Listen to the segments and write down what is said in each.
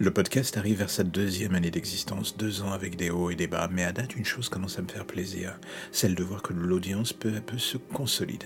Le podcast arrive vers sa deuxième année d'existence, deux ans avec des hauts et des bas, mais à date, une chose commence à me faire plaisir, celle de voir que l'audience peu à peu se consolide.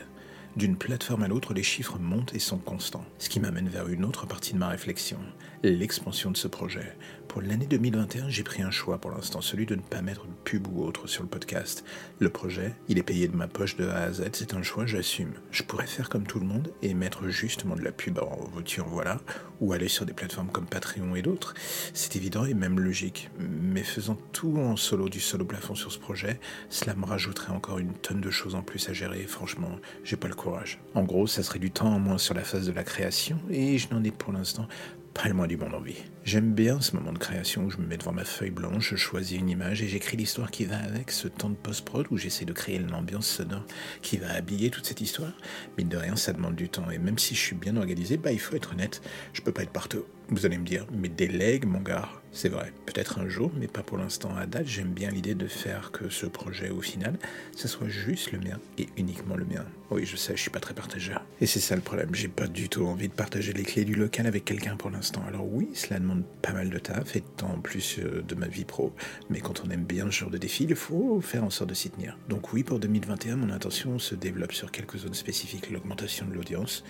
D'une plateforme à l'autre, les chiffres montent et sont constants, ce qui m'amène vers une autre partie de ma réflexion, l'expansion de ce projet. Pour l'année 2021, j'ai pris un choix pour l'instant, celui de ne pas mettre de pub ou autre sur le podcast. Le projet, il est payé de ma poche de A à Z, c'est un choix, j'assume. Je pourrais faire comme tout le monde et mettre justement de la pub en voiture, voilà, ou aller sur des plateformes comme Patreon et d'autres. C'est évident et même logique. Mais faisant tout en solo du solo plafond sur ce projet, cela me rajouterait encore une tonne de choses en plus à gérer. Franchement, j'ai pas le courage. En gros, ça serait du temps en moins sur la phase de la création et je n'en ai pour l'instant pas le moins du monde envie. J'aime bien ce moment de création où je me mets devant ma feuille blanche, je choisis une image et j'écris l'histoire qui va avec, ce temps de post-prod où j'essaie de créer l'ambiance sonore qui va habiller toute cette histoire. Mais de rien, ça demande du temps et même si je suis bien organisé, bah il faut être honnête, je peux pas être partout. Vous allez me dire, mais délègue mon gars. C'est vrai, peut-être un jour, mais pas pour l'instant. À date, j'aime bien l'idée de faire que ce projet, au final, ce soit juste le mien et uniquement le mien. Oui, je sais, je suis pas très partageur. Et c'est ça le problème, j'ai pas du tout envie de partager les clés du local avec quelqu'un pour l'instant. Alors oui, cela demande pas mal de taf et plus euh, de ma vie pro. Mais quand on aime bien ce genre de défi, il faut faire en sorte de s'y tenir. Donc oui, pour 2021, mon intention se développe sur quelques zones spécifiques, l'augmentation de l'audience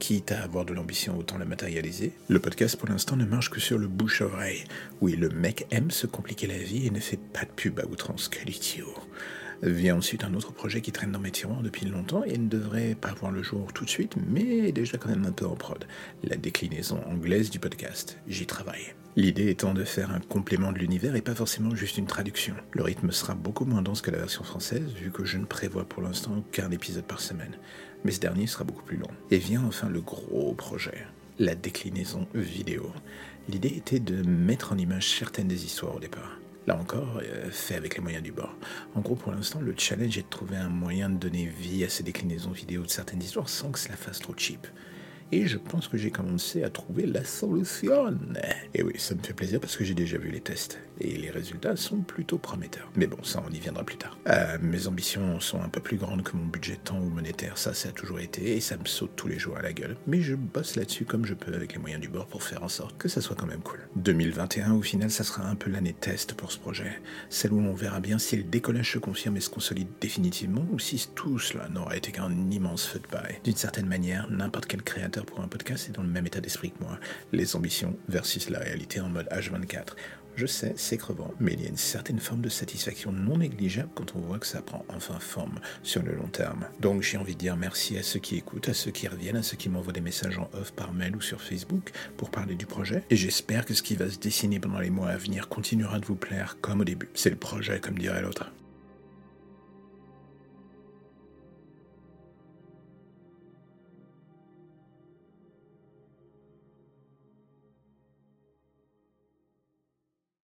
quitte à avoir de l'ambition, autant la matérialiser. Le podcast pour l'instant ne marche que sur le bouche-oreille. Oui, le mec aime se compliquer la vie et ne fait pas de pub à outrance. Quel idiot Vient ensuite un autre projet qui traîne dans mes tiroirs depuis longtemps et ne devrait pas voir le jour tout de suite, mais déjà quand même un peu en prod. La déclinaison anglaise du podcast. J'y travaille. L'idée étant de faire un complément de l'univers et pas forcément juste une traduction. Le rythme sera beaucoup moins dense que la version française, vu que je ne prévois pour l'instant qu'un épisode par semaine. Mais ce dernier sera beaucoup plus long. Et vient enfin le gros projet, la déclinaison vidéo. L'idée était de mettre en image certaines des histoires au départ. Là encore, euh, fait avec les moyens du bord. En gros, pour l'instant, le challenge est de trouver un moyen de donner vie à ces déclinaisons vidéo de certaines histoires sans que cela fasse trop cheap. Et je pense que j'ai commencé à trouver la solution. Et oui, ça me fait plaisir parce que j'ai déjà vu les tests. Et les résultats sont plutôt prometteurs. Mais bon, ça, on y viendra plus tard. Euh, mes ambitions sont un peu plus grandes que mon budget temps ou monétaire. Ça, ça a toujours été. Et ça me saute tous les jours à la gueule. Mais je bosse là-dessus comme je peux avec les moyens du bord pour faire en sorte que ça soit quand même cool. 2021, au final, ça sera un peu l'année test pour ce projet. Celle où on verra bien si le décollage se confirme et se consolide définitivement ou si tout cela n'aura été qu'un immense feu de paille. D'une certaine manière, n'importe quel créateur pour un podcast est dans le même état d'esprit que moi. Les ambitions versus la réalité en mode H24. Je sais, c'est crevant, mais il y a une certaine forme de satisfaction non négligeable quand on voit que ça prend enfin forme sur le long terme. Donc j'ai envie de dire merci à ceux qui écoutent, à ceux qui reviennent, à ceux qui m'envoient des messages en off par mail ou sur Facebook pour parler du projet. Et j'espère que ce qui va se dessiner pendant les mois à venir continuera de vous plaire comme au début. C'est le projet, comme dirait l'autre.